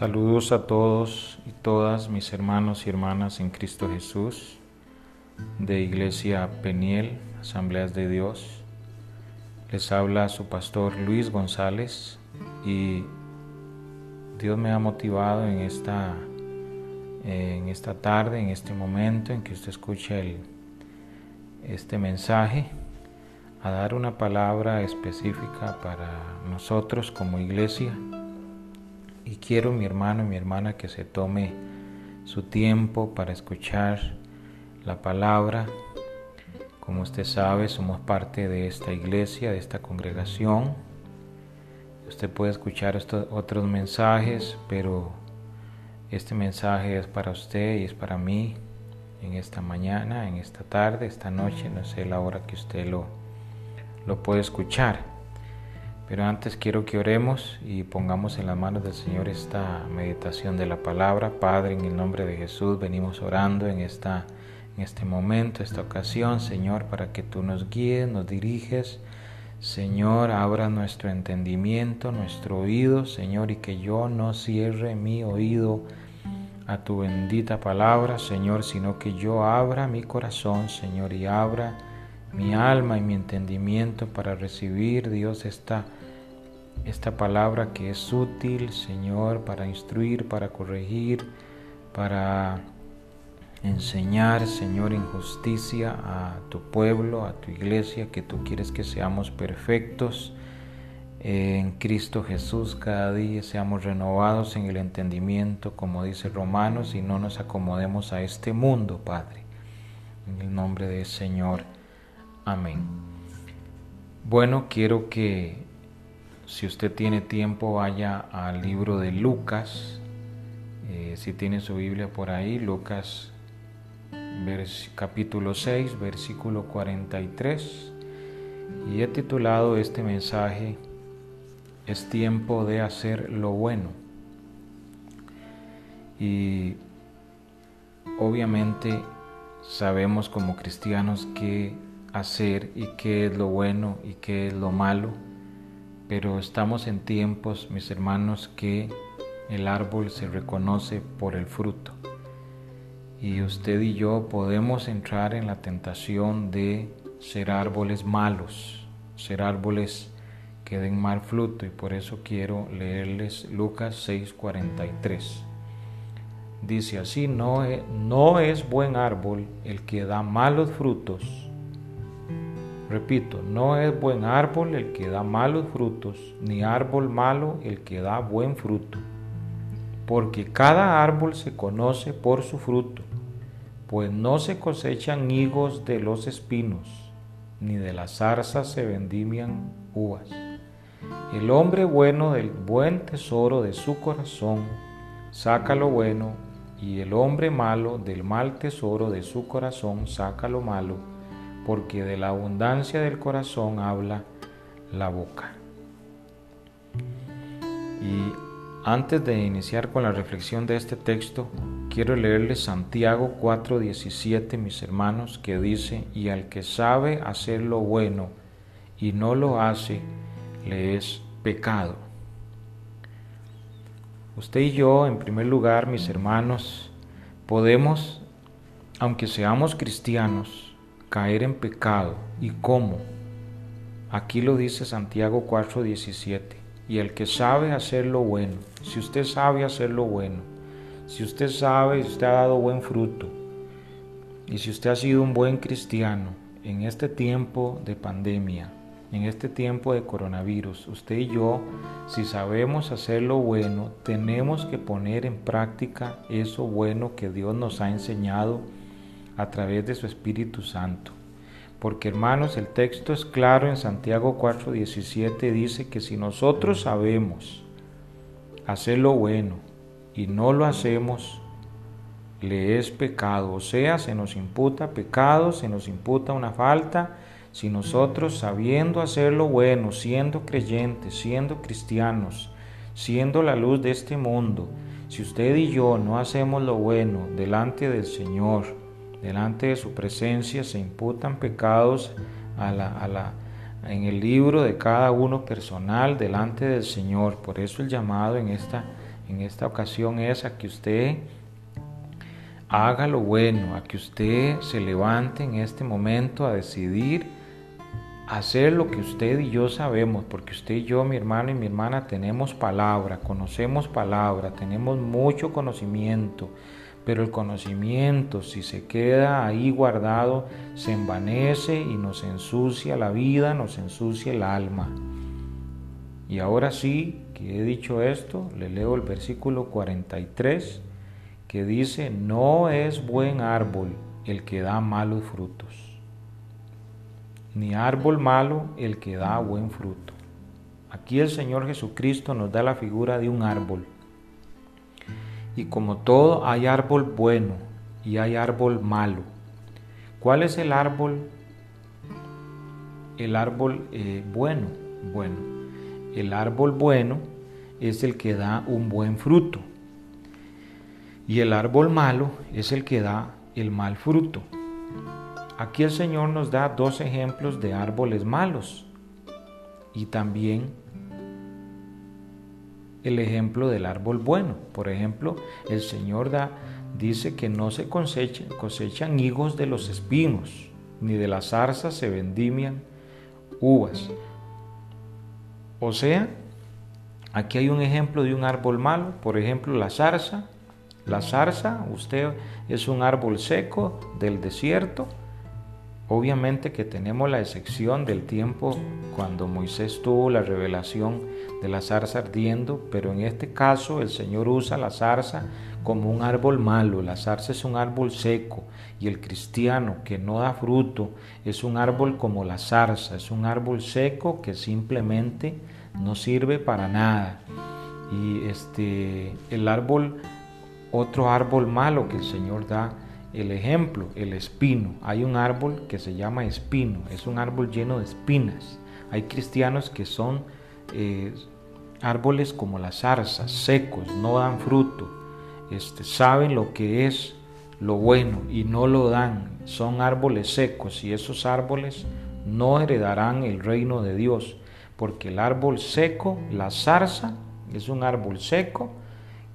Saludos a todos y todas mis hermanos y hermanas en Cristo Jesús de Iglesia Peniel, Asambleas de Dios. Les habla su pastor Luis González y Dios me ha motivado en esta, en esta tarde, en este momento en que usted escucha el, este mensaje, a dar una palabra específica para nosotros como iglesia y quiero mi hermano y mi hermana que se tome su tiempo para escuchar la palabra. Como usted sabe, somos parte de esta iglesia, de esta congregación. Usted puede escuchar estos otros mensajes, pero este mensaje es para usted y es para mí en esta mañana, en esta tarde, esta noche, no sé la hora que usted lo, lo puede escuchar. Pero antes quiero que oremos y pongamos en las manos del Señor esta meditación de la palabra. Padre, en el nombre de Jesús, venimos orando en, esta, en este momento, esta ocasión, Señor, para que tú nos guíes, nos diriges. Señor, abra nuestro entendimiento, nuestro oído, Señor, y que yo no cierre mi oído a tu bendita palabra, Señor, sino que yo abra mi corazón, Señor, y abra mi alma y mi entendimiento para recibir, Dios, esta esta palabra que es útil, Señor, para instruir, para corregir, para enseñar, Señor, en justicia a tu pueblo, a tu iglesia, que tú quieres que seamos perfectos en Cristo Jesús cada día, seamos renovados en el entendimiento, como dice Romanos, y no nos acomodemos a este mundo, Padre. En el nombre del Señor. Amén. Bueno, quiero que si usted tiene tiempo, vaya al libro de Lucas. Eh, si tiene su Biblia por ahí, Lucas capítulo 6, versículo 43. Y he titulado este mensaje, Es tiempo de hacer lo bueno. Y obviamente sabemos como cristianos qué hacer y qué es lo bueno y qué es lo malo pero estamos en tiempos, mis hermanos, que el árbol se reconoce por el fruto. Y usted y yo podemos entrar en la tentación de ser árboles malos, ser árboles que den mal fruto. Y por eso quiero leerles Lucas 6:43. Dice así, no es, no es buen árbol el que da malos frutos Repito, no es buen árbol el que da malos frutos, ni árbol malo el que da buen fruto, porque cada árbol se conoce por su fruto, pues no se cosechan higos de los espinos, ni de las zarzas se vendimian uvas. El hombre bueno del buen tesoro de su corazón saca lo bueno, y el hombre malo del mal tesoro de su corazón saca lo malo porque de la abundancia del corazón habla la boca. Y antes de iniciar con la reflexión de este texto, quiero leerles Santiago 4:17, mis hermanos, que dice, y al que sabe hacer lo bueno y no lo hace, le es pecado. Usted y yo, en primer lugar, mis hermanos, podemos, aunque seamos cristianos, caer en pecado. ¿Y cómo? Aquí lo dice Santiago 4:17. Y el que sabe hacer lo bueno, si usted sabe hacer lo bueno, si usted sabe, usted ha dado buen fruto, y si usted ha sido un buen cristiano en este tiempo de pandemia, en este tiempo de coronavirus, usted y yo, si sabemos hacer lo bueno, tenemos que poner en práctica eso bueno que Dios nos ha enseñado a través de su Espíritu Santo. Porque hermanos, el texto es claro en Santiago 4:17, dice que si nosotros sabemos hacer lo bueno y no lo hacemos, le es pecado. O sea, se nos imputa pecado, se nos imputa una falta. Si nosotros sabiendo hacer lo bueno, siendo creyentes, siendo cristianos, siendo la luz de este mundo, si usted y yo no hacemos lo bueno delante del Señor, delante de su presencia se imputan pecados en el libro de cada uno personal delante del Señor. Por eso el llamado en esta, en esta ocasión es a que usted haga lo bueno, a que usted se levante en este momento a decidir hacer lo que usted y yo sabemos, porque usted y yo, mi hermano y mi hermana, tenemos palabra, conocemos palabra, tenemos mucho conocimiento, pero el conocimiento, si se queda ahí guardado, se envanece y nos ensucia la vida, nos ensucia el alma. Y ahora sí que he dicho esto, le leo el versículo 43 que dice, no es buen árbol el que da malos frutos, ni árbol malo el que da buen fruto. Aquí el Señor Jesucristo nos da la figura de un árbol. Y como todo, hay árbol bueno y hay árbol malo. ¿Cuál es el árbol? El árbol eh, bueno. Bueno, el árbol bueno es el que da un buen fruto. Y el árbol malo es el que da el mal fruto. Aquí el Señor nos da dos ejemplos de árboles malos y también el ejemplo del árbol bueno. Por ejemplo, el Señor da, dice que no se cosechan, higos de los espinos, ni de las zarzas se vendimian uvas. O sea, aquí hay un ejemplo de un árbol malo, por ejemplo, la zarza la zarza, usted es un árbol seco del desierto. Obviamente que tenemos la excepción del tiempo cuando Moisés tuvo la revelación de la zarza ardiendo, pero en este caso el Señor usa la zarza como un árbol malo. La zarza es un árbol seco y el cristiano que no da fruto es un árbol como la zarza, es un árbol seco que simplemente no sirve para nada. Y este el árbol otro árbol malo que el Señor da el ejemplo, el espino. Hay un árbol que se llama espino, es un árbol lleno de espinas. Hay cristianos que son eh, árboles como las zarzas, secos, no dan fruto, este, saben lo que es lo bueno y no lo dan. Son árboles secos y esos árboles no heredarán el reino de Dios, porque el árbol seco, la zarza, es un árbol seco,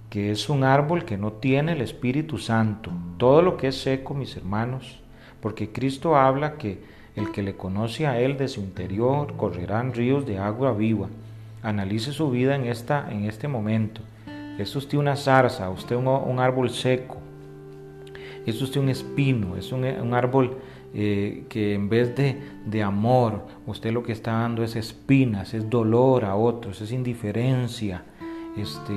que es un árbol que no tiene el Espíritu Santo. Todo lo que es seco, mis hermanos, porque Cristo habla que el que le conoce a Él de su interior correrán ríos de agua viva. Analice su vida en, esta, en este momento. Es usted una zarza, usted un, un árbol seco, es usted un espino, es un, un árbol eh, que en vez de, de, amor, usted lo que está dando es espinas, es dolor a otros, es indiferencia, este,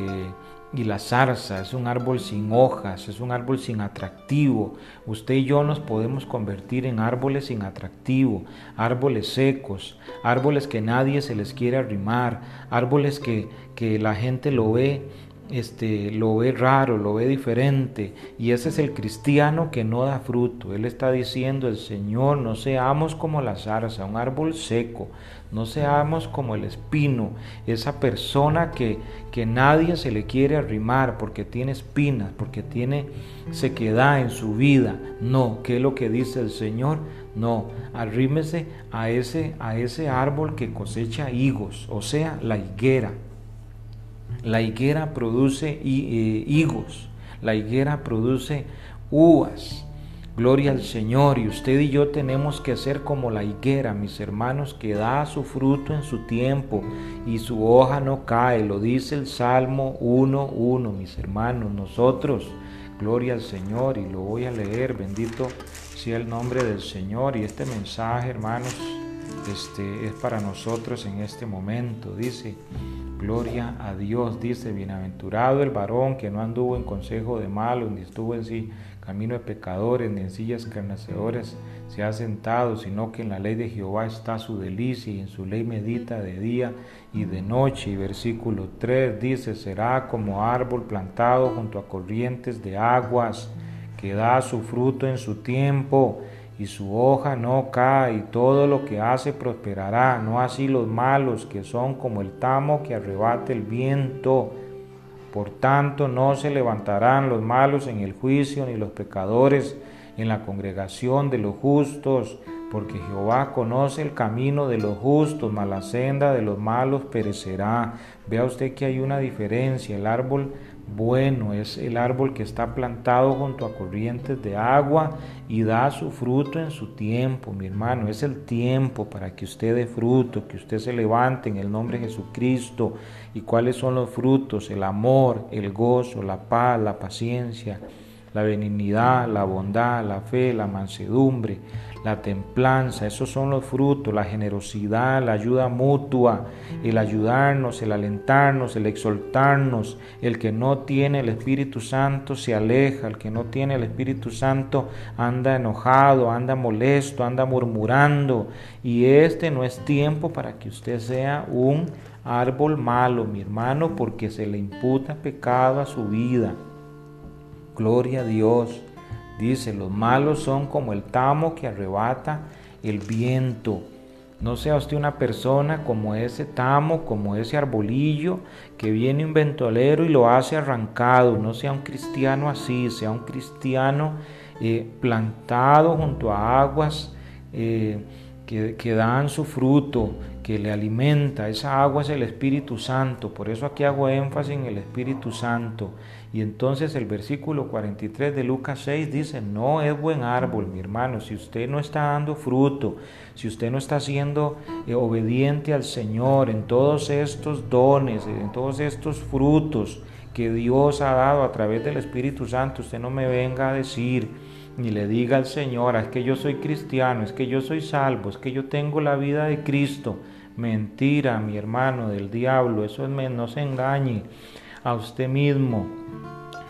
y la zarza es un árbol sin hojas, es un árbol sin atractivo. Usted y yo nos podemos convertir en árboles sin atractivo, árboles secos, árboles que nadie se les quiere arrimar, árboles que, que la gente lo ve este, lo ve raro, lo ve diferente, y ese es el cristiano que no da fruto. Él está diciendo, el Señor, no seamos como la zarza, un árbol seco, no seamos como el espino, esa persona que, que nadie se le quiere arrimar porque tiene espinas, porque tiene sequedad en su vida. No, ¿qué es lo que dice el Señor? No, arrímese a ese, a ese árbol que cosecha higos, o sea, la higuera la higuera produce eh, higos, la higuera produce uvas. Gloria al Señor. Y usted y yo tenemos que ser como la higuera, mis hermanos, que da su fruto en su tiempo y su hoja no cae. Lo dice el Salmo 1.1, mis hermanos. Nosotros, gloria al Señor. Y lo voy a leer. Bendito sea el nombre del Señor. Y este mensaje, hermanos, este, es para nosotros en este momento. Dice, Gloria a Dios, dice, bienaventurado el varón que no anduvo en consejo de malos, ni estuvo en sí camino de pecadores, ni en sillas carnecedores se ha sentado, sino que en la ley de Jehová está su delicia y en su ley medita de día y de noche. Y versículo 3 dice, será como árbol plantado junto a corrientes de aguas, que da su fruto en su tiempo y su hoja no cae, y todo lo que hace prosperará, no así los malos que son como el tamo que arrebate el viento. Por tanto, no se levantarán los malos en el juicio, ni los pecadores en la congregación de los justos, porque Jehová conoce el camino de los justos, mas la senda de los malos perecerá. Vea usted que hay una diferencia. El árbol bueno, es el árbol que está plantado junto a corrientes de agua y da su fruto en su tiempo, mi hermano. Es el tiempo para que usted dé fruto, que usted se levante en el nombre de Jesucristo. ¿Y cuáles son los frutos? El amor, el gozo, la paz, la paciencia, la benignidad, la bondad, la fe, la mansedumbre, la templanza, esos son los frutos, la generosidad, la ayuda mutua, el ayudarnos, el alentarnos, el exaltarnos. El que no tiene el Espíritu Santo se aleja, el que no tiene el Espíritu Santo anda enojado, anda molesto, anda murmurando. Y este no es tiempo para que usted sea un árbol malo, mi hermano, porque se le imputa pecado a su vida. Gloria a Dios. Dice, los malos son como el tamo que arrebata el viento. No sea usted una persona como ese tamo, como ese arbolillo que viene un ventolero y lo hace arrancado. No sea un cristiano así, sea un cristiano eh, plantado junto a aguas eh, que, que dan su fruto, que le alimenta. Esa agua es el Espíritu Santo. Por eso aquí hago énfasis en el Espíritu Santo. Y entonces el versículo 43 de Lucas 6 dice, no es buen árbol, mi hermano, si usted no está dando fruto, si usted no está siendo eh, obediente al Señor en todos estos dones, en todos estos frutos que Dios ha dado a través del Espíritu Santo, usted no me venga a decir ni le diga al Señor, ah, es que yo soy cristiano, es que yo soy salvo, es que yo tengo la vida de Cristo. Mentira, mi hermano, del diablo, eso es, no se engañe a usted mismo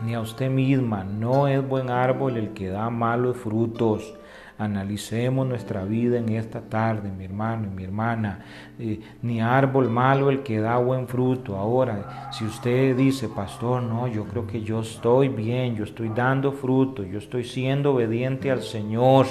ni a usted misma. No es buen árbol el que da malos frutos. Analicemos nuestra vida en esta tarde, mi hermano y mi hermana. Eh, ni árbol malo el que da buen fruto. Ahora, si usted dice, pastor, no, yo creo que yo estoy bien, yo estoy dando fruto, yo estoy siendo obediente al Señor.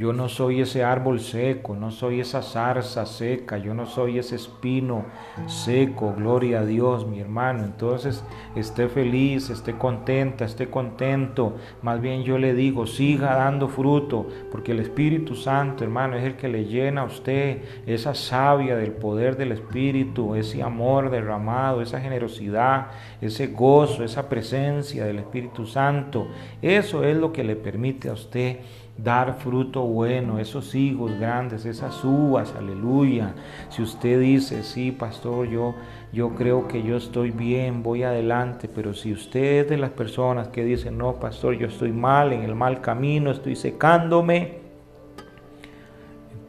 Yo no soy ese árbol seco, no soy esa zarza seca, yo no soy ese espino seco, gloria a Dios, mi hermano. Entonces, esté feliz, esté contenta, esté contento. Más bien yo le digo, siga dando fruto, porque el Espíritu Santo, hermano, es el que le llena a usted esa savia del poder del Espíritu, ese amor derramado, esa generosidad, ese gozo, esa presencia del Espíritu Santo. Eso es lo que le permite a usted dar fruto bueno, esos higos grandes, esas uvas, aleluya. Si usted dice, sí, pastor, yo, yo creo que yo estoy bien, voy adelante, pero si usted es de las personas que dicen, no, pastor, yo estoy mal, en el mal camino, estoy secándome,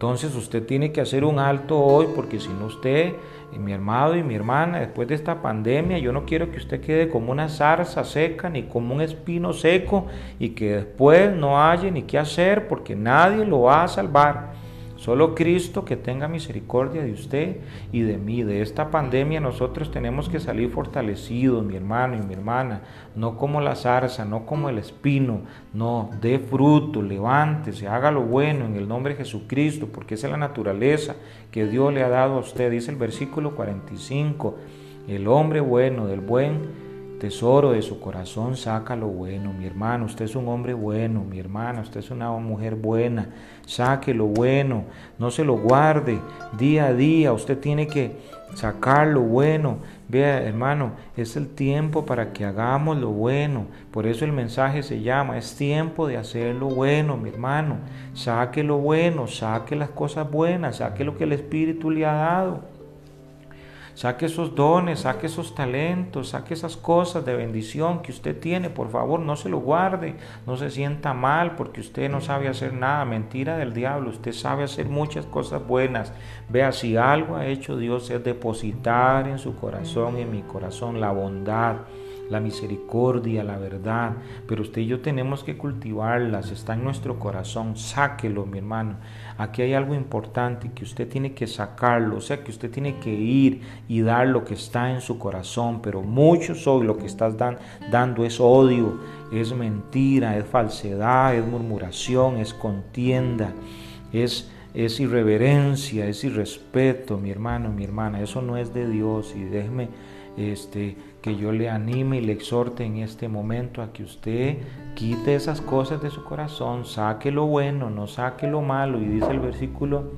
entonces usted tiene que hacer un alto hoy, porque si no usted y mi hermano y mi hermana, después de esta pandemia, yo no quiero que usted quede como una zarza seca ni como un espino seco y que después no haya ni qué hacer porque nadie lo va a salvar. Solo Cristo que tenga misericordia de usted y de mí. De esta pandemia nosotros tenemos que salir fortalecidos, mi hermano y mi hermana. No como la zarza, no como el espino. No, dé fruto, levántese, haga lo bueno en el nombre de Jesucristo, porque esa es la naturaleza que Dios le ha dado a usted. Dice el versículo 45. El hombre bueno, del buen tesoro de su corazón saca lo bueno. Mi hermano, usted es un hombre bueno. Mi hermana, usted es una mujer buena. Saque lo bueno. No se lo guarde día a día. Usted tiene que sacar lo bueno. Vea, hermano, es el tiempo para que hagamos lo bueno. Por eso el mensaje se llama, es tiempo de hacer lo bueno, mi hermano. Saque lo bueno, saque las cosas buenas, saque lo que el Espíritu le ha dado. Saque esos dones, saque esos talentos, saque esas cosas de bendición que usted tiene. Por favor, no se lo guarde, no se sienta mal porque usted no sabe hacer nada. Mentira del diablo, usted sabe hacer muchas cosas buenas. Vea, si algo ha hecho Dios es depositar en su corazón en mi corazón la bondad la misericordia, la verdad, pero usted y yo tenemos que cultivarlas, está en nuestro corazón, sáquelo, mi hermano. Aquí hay algo importante que usted tiene que sacarlo, o sea que usted tiene que ir y dar lo que está en su corazón, pero muchos hoy lo que estás dando es odio, es mentira, es falsedad, es murmuración, es contienda, es es irreverencia, es irrespeto, mi hermano, mi hermana, eso no es de Dios y déjeme este que yo le anime y le exhorte en este momento a que usted quite esas cosas de su corazón, saque lo bueno, no saque lo malo. Y dice el versículo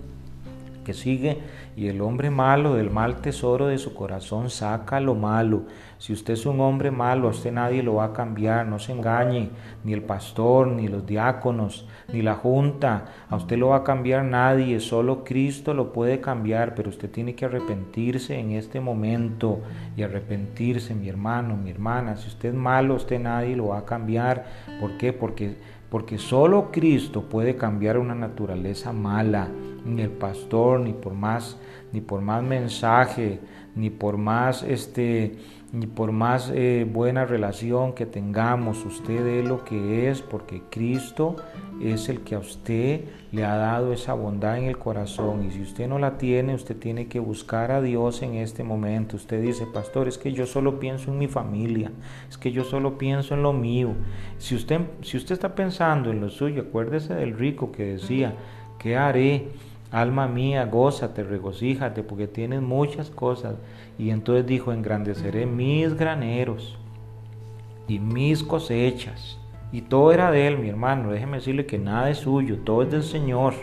que sigue, y el hombre malo del mal tesoro de su corazón saca lo malo. Si usted es un hombre malo, a usted nadie lo va a cambiar, no se engañe, ni el pastor, ni los diáconos, ni la junta, a usted lo va a cambiar nadie, solo Cristo lo puede cambiar, pero usted tiene que arrepentirse en este momento y arrepentirse, mi hermano, mi hermana, si usted es malo, usted nadie lo va a cambiar. ¿Por qué? Porque porque solo Cristo puede cambiar una naturaleza mala, ni el pastor, ni por más, ni por más mensaje, ni por más este, ni por más eh, buena relación que tengamos, usted es lo que es, porque Cristo es el que a usted le ha dado esa bondad en el corazón. Y si usted no la tiene, usted tiene que buscar a Dios en este momento. Usted dice, pastor, es que yo solo pienso en mi familia, es que yo solo pienso en lo mío. Si usted, si usted está pensando en lo suyo, acuérdese del rico que decía, ¿qué haré? Alma mía, gózate, regocíjate, porque tienes muchas cosas. Y entonces dijo, engrandeceré mis graneros y mis cosechas. Y todo era de Él, mi hermano. Déjeme decirle que nada es suyo, todo es del Señor.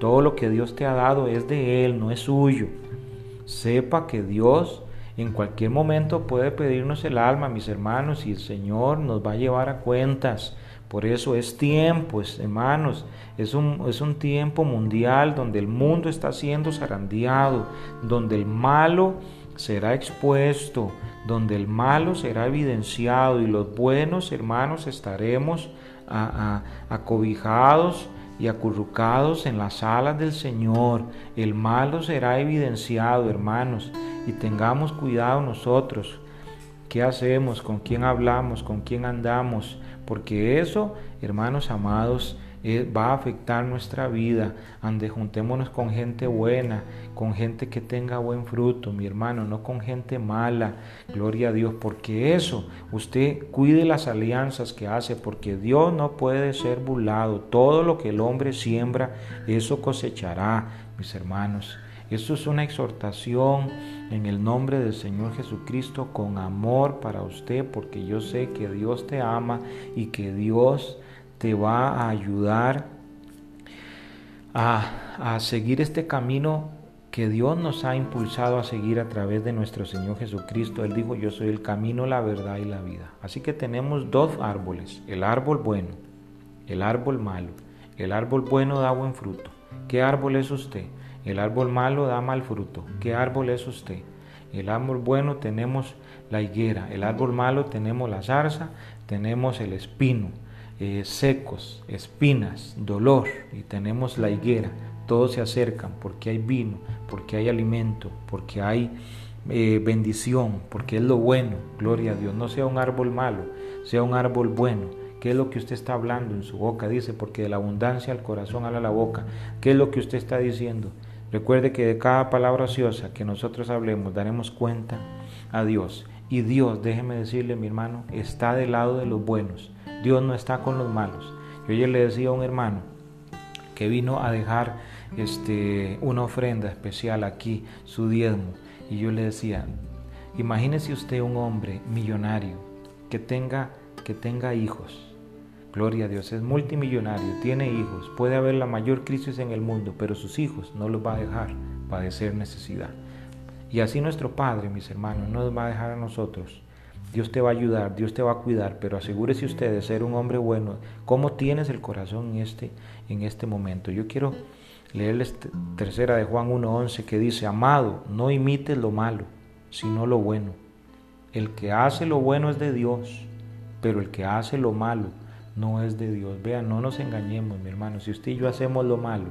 Todo lo que Dios te ha dado es de Él, no es suyo. Sepa que Dios en cualquier momento puede pedirnos el alma, mis hermanos, y el Señor nos va a llevar a cuentas. Por eso es tiempo, hermanos, es un, es un tiempo mundial donde el mundo está siendo zarandeado, donde el malo será expuesto, donde el malo será evidenciado y los buenos hermanos estaremos acobijados y acurrucados en las alas del Señor. El malo será evidenciado, hermanos, y tengamos cuidado nosotros. ¿Qué hacemos? ¿Con quién hablamos? ¿Con quién andamos? porque eso, hermanos amados, eh, va a afectar nuestra vida. Ande, juntémonos con gente buena, con gente que tenga buen fruto, mi hermano, no con gente mala. Gloria a Dios, porque eso, usted cuide las alianzas que hace, porque Dios no puede ser burlado. Todo lo que el hombre siembra, eso cosechará, mis hermanos. Esto es una exhortación en el nombre del Señor Jesucristo con amor para usted, porque yo sé que Dios te ama y que Dios te va a ayudar a, a seguir este camino que Dios nos ha impulsado a seguir a través de nuestro Señor Jesucristo. Él dijo, yo soy el camino, la verdad y la vida. Así que tenemos dos árboles, el árbol bueno, el árbol malo. El árbol bueno da buen fruto. ¿Qué árbol es usted? El árbol malo da mal fruto. ¿Qué árbol es usted? El árbol bueno tenemos la higuera, el árbol malo tenemos la zarza, tenemos el espino, eh, secos, espinas, dolor y tenemos la higuera. Todos se acercan porque hay vino, porque hay alimento, porque hay eh, bendición, porque es lo bueno. Gloria a Dios. No sea un árbol malo, sea un árbol bueno. ¿Qué es lo que usted está hablando en su boca? Dice, porque de la abundancia al corazón habla la boca. ¿Qué es lo que usted está diciendo? Recuerde que de cada palabra ociosa que nosotros hablemos daremos cuenta a Dios. Y Dios, déjeme decirle mi hermano, está del lado de los buenos. Dios no está con los malos. Yo ayer le decía a un hermano que vino a dejar este, una ofrenda especial aquí, su diezmo. Y yo le decía, imagínese usted un hombre millonario que tenga, que tenga hijos Gloria a Dios, es multimillonario, tiene hijos, puede haber la mayor crisis en el mundo, pero sus hijos no los va a dejar padecer necesidad. Y así nuestro Padre, mis hermanos, no nos va a dejar a nosotros. Dios te va a ayudar, Dios te va a cuidar, pero asegúrese usted de ser un hombre bueno. ¿Cómo tienes el corazón en este, en este momento? Yo quiero leerles tercera de Juan 1.11 que dice, amado, no imites lo malo, sino lo bueno. El que hace lo bueno es de Dios, pero el que hace lo malo no es de Dios. Vean, no nos engañemos, mi hermano. Si usted y yo hacemos lo malo,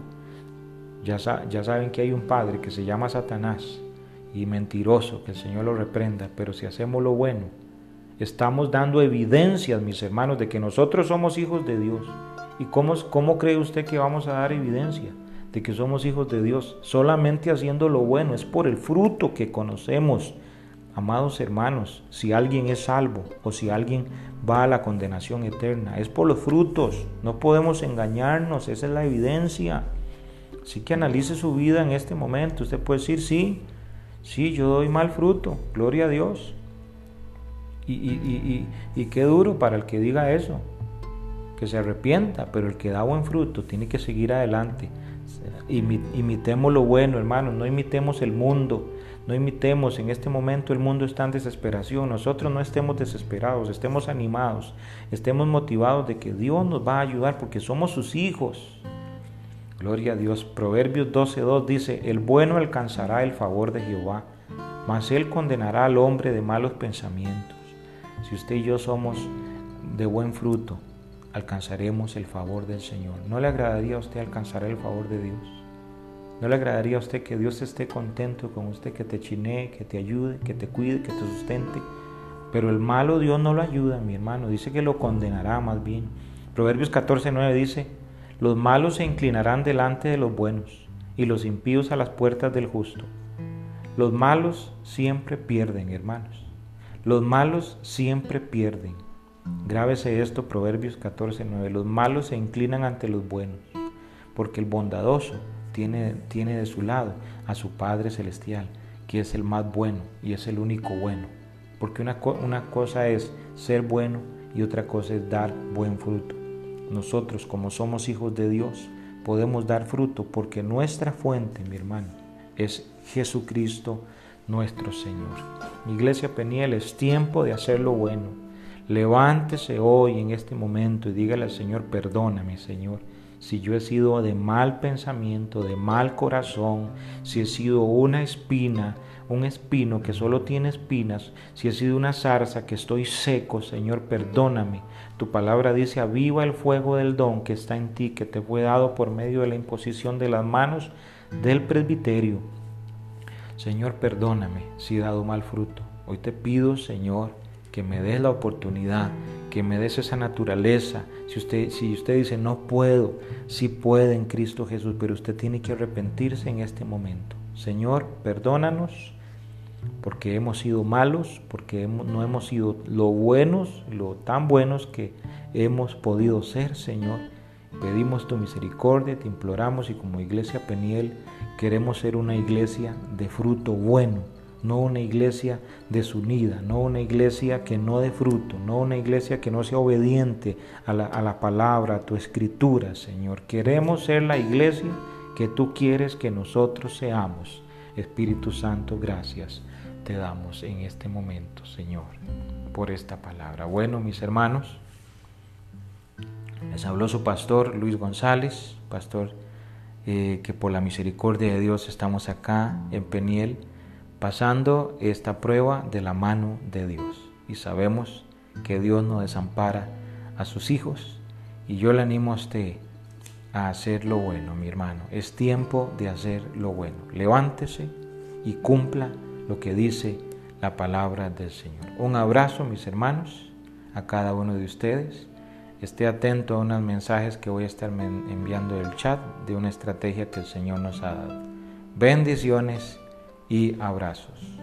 ya, ya saben que hay un padre que se llama Satanás y mentiroso, que el Señor lo reprenda. Pero si hacemos lo bueno, estamos dando evidencias, mis hermanos, de que nosotros somos hijos de Dios. ¿Y cómo, cómo cree usted que vamos a dar evidencia de que somos hijos de Dios? Solamente haciendo lo bueno, es por el fruto que conocemos Amados hermanos, si alguien es salvo o si alguien va a la condenación eterna, es por los frutos. No podemos engañarnos, esa es la evidencia. Así que analice su vida en este momento. Usted puede decir, sí, sí, yo doy mal fruto, gloria a Dios. Y, y, y, y qué duro para el que diga eso, que se arrepienta, pero el que da buen fruto tiene que seguir adelante. Imitemos lo bueno, hermanos, no imitemos el mundo, no imitemos, en este momento el mundo está en desesperación, nosotros no estemos desesperados, estemos animados, estemos motivados de que Dios nos va a ayudar porque somos sus hijos. Gloria a Dios. Proverbios 12.2 dice, el bueno alcanzará el favor de Jehová, mas él condenará al hombre de malos pensamientos. Si usted y yo somos de buen fruto, alcanzaremos el favor del Señor. ¿No le agradaría a usted alcanzar el favor de Dios? ¿No le agradaría a usted que Dios esté contento con usted, que te chinee, que te ayude, que te cuide, que te sustente? Pero el malo Dios no lo ayuda, mi hermano. Dice que lo condenará más bien. Proverbios 14.9 dice, los malos se inclinarán delante de los buenos y los impíos a las puertas del justo. Los malos siempre pierden, hermanos. Los malos siempre pierden. Grábese esto, Proverbios 14:9. Los malos se inclinan ante los buenos, porque el bondadoso tiene, tiene de su lado a su Padre Celestial, que es el más bueno y es el único bueno. Porque una, una cosa es ser bueno y otra cosa es dar buen fruto. Nosotros, como somos hijos de Dios, podemos dar fruto porque nuestra fuente, mi hermano, es Jesucristo nuestro Señor. Iglesia Peniel, es tiempo de hacer lo bueno Levántese hoy en este momento y dígale al Señor, perdóname Señor, si yo he sido de mal pensamiento, de mal corazón, si he sido una espina, un espino que solo tiene espinas, si he sido una zarza que estoy seco, Señor, perdóname. Tu palabra dice, aviva el fuego del don que está en ti, que te fue dado por medio de la imposición de las manos del presbiterio. Señor, perdóname si he dado mal fruto. Hoy te pido, Señor, que me des la oportunidad, que me des esa naturaleza. Si usted, si usted dice, no puedo, sí puede en Cristo Jesús, pero usted tiene que arrepentirse en este momento. Señor, perdónanos porque hemos sido malos, porque no hemos sido lo buenos, lo tan buenos que hemos podido ser, Señor. Pedimos tu misericordia, te imploramos y como iglesia Peniel queremos ser una iglesia de fruto bueno no una iglesia desunida, no una iglesia que no dé fruto, no una iglesia que no sea obediente a la, a la, palabra, a tu escritura, Señor. Queremos ser la iglesia que tú quieres que nosotros seamos. Espíritu Santo, gracias te damos en este momento, Señor, por esta palabra. Bueno, mis hermanos, les habló su pastor Luis González, pastor eh, que por la misericordia de Dios estamos acá en Peniel pasando esta prueba de la mano de Dios. Y sabemos que Dios no desampara a sus hijos. Y yo le animo a usted a hacer lo bueno, mi hermano. Es tiempo de hacer lo bueno. Levántese y cumpla lo que dice la palabra del Señor. Un abrazo, mis hermanos, a cada uno de ustedes. Esté atento a unos mensajes que voy a estar enviando el chat de una estrategia que el Señor nos ha dado. Bendiciones y abrazos.